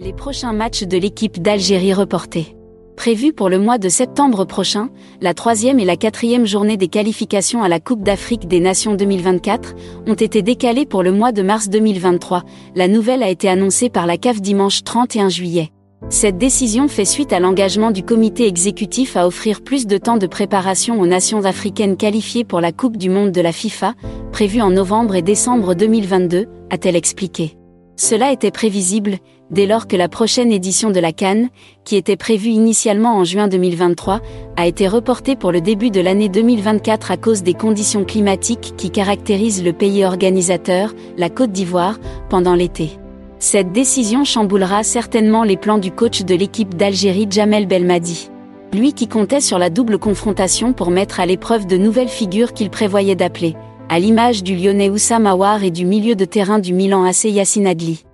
Les prochains matchs de l'équipe d'Algérie reportés. Prévus pour le mois de septembre prochain, la troisième et la quatrième journée des qualifications à la Coupe d'Afrique des Nations 2024 ont été décalées pour le mois de mars 2023. La nouvelle a été annoncée par la CAF dimanche 31 juillet. Cette décision fait suite à l'engagement du comité exécutif à offrir plus de temps de préparation aux nations africaines qualifiées pour la Coupe du Monde de la FIFA, prévue en novembre et décembre 2022, a-t-elle expliqué. Cela était prévisible, dès lors que la prochaine édition de la Cannes, qui était prévue initialement en juin 2023, a été reportée pour le début de l'année 2024 à cause des conditions climatiques qui caractérisent le pays organisateur, la Côte d'Ivoire, pendant l'été. Cette décision chamboulera certainement les plans du coach de l'équipe d'Algérie Jamel Belmadi. Lui qui comptait sur la double confrontation pour mettre à l'épreuve de nouvelles figures qu'il prévoyait d'appeler à l'image du lyonnais Oussam Aouar et du milieu de terrain du Milan AC Yacine Adli.